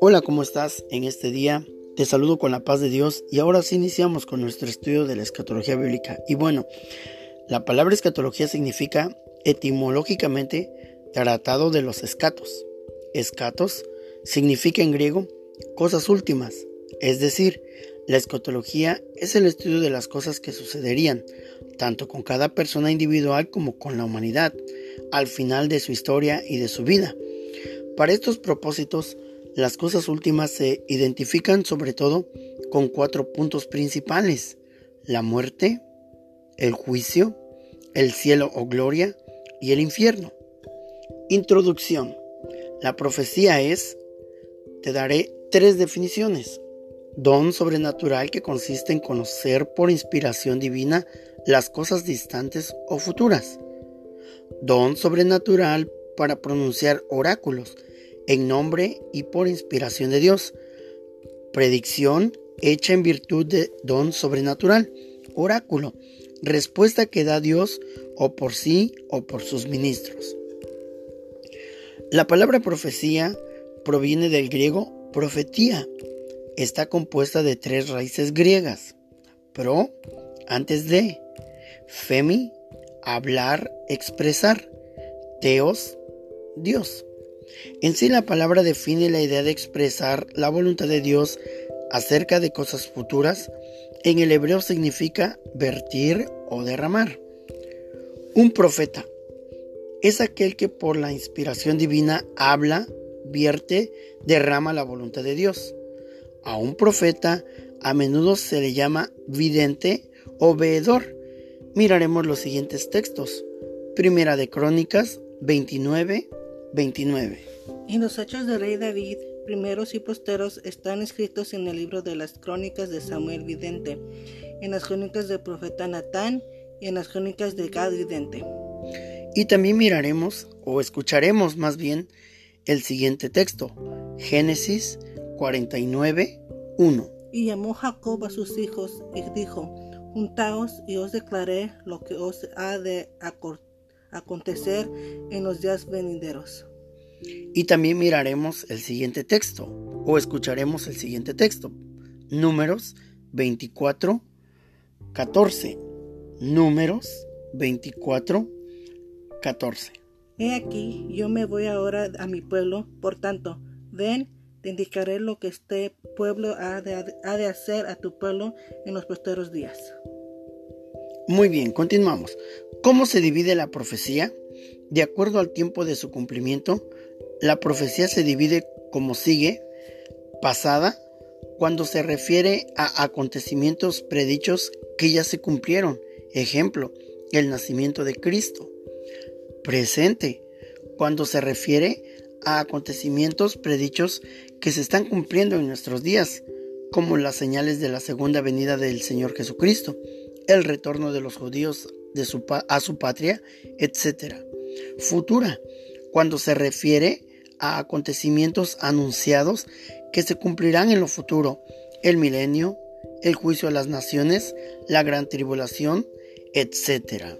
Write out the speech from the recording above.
Hola, ¿cómo estás en este día? Te saludo con la paz de Dios y ahora sí iniciamos con nuestro estudio de la escatología bíblica. Y bueno, la palabra escatología significa etimológicamente tratado de los escatos. Escatos significa en griego cosas últimas, es decir, la escatología es el estudio de las cosas que sucederían, tanto con cada persona individual como con la humanidad, al final de su historia y de su vida. Para estos propósitos, las cosas últimas se identifican sobre todo con cuatro puntos principales. La muerte, el juicio, el cielo o gloria y el infierno. Introducción. La profecía es, te daré tres definiciones. Don sobrenatural que consiste en conocer por inspiración divina las cosas distantes o futuras. Don sobrenatural para pronunciar oráculos en nombre y por inspiración de Dios. Predicción hecha en virtud de don sobrenatural. Oráculo. Respuesta que da Dios o por sí o por sus ministros. La palabra profecía proviene del griego profetía. Está compuesta de tres raíces griegas. Pro, antes de. Femi, hablar, expresar. Teos, Dios. En sí la palabra define la idea de expresar la voluntad de Dios acerca de cosas futuras. En el hebreo significa vertir o derramar. Un profeta es aquel que por la inspiración divina habla, vierte, derrama la voluntad de Dios. A un profeta a menudo se le llama vidente o veedor. Miraremos los siguientes textos. Primera de Crónicas 29, 29. Y los hechos del rey David, primeros y posteros, están escritos en el libro de las crónicas de Samuel Vidente, en las crónicas del profeta Natán y en las crónicas de Gad Vidente. Y también miraremos, o escucharemos más bien, el siguiente texto, Génesis 49, 1. Y llamó Jacob a sus hijos y dijo, Juntaos y os declaré lo que os ha de acontecer en los días venideros. Y también miraremos el siguiente texto o escucharemos el siguiente texto. Números 24, 14. Números 24, 14. He aquí, yo me voy ahora a mi pueblo, por tanto, ven, te indicaré lo que este pueblo ha de, ha de hacer a tu pueblo en los posteros días. Muy bien, continuamos. ¿Cómo se divide la profecía? De acuerdo al tiempo de su cumplimiento, la profecía se divide como sigue. Pasada, cuando se refiere a acontecimientos predichos que ya se cumplieron. Ejemplo, el nacimiento de Cristo. Presente, cuando se refiere a acontecimientos predichos que se están cumpliendo en nuestros días, como las señales de la segunda venida del Señor Jesucristo, el retorno de los judíos de su a su patria, etc. Futura, cuando se refiere a acontecimientos anunciados que se cumplirán en lo futuro, el milenio, el juicio a las naciones, la gran tribulación, etc.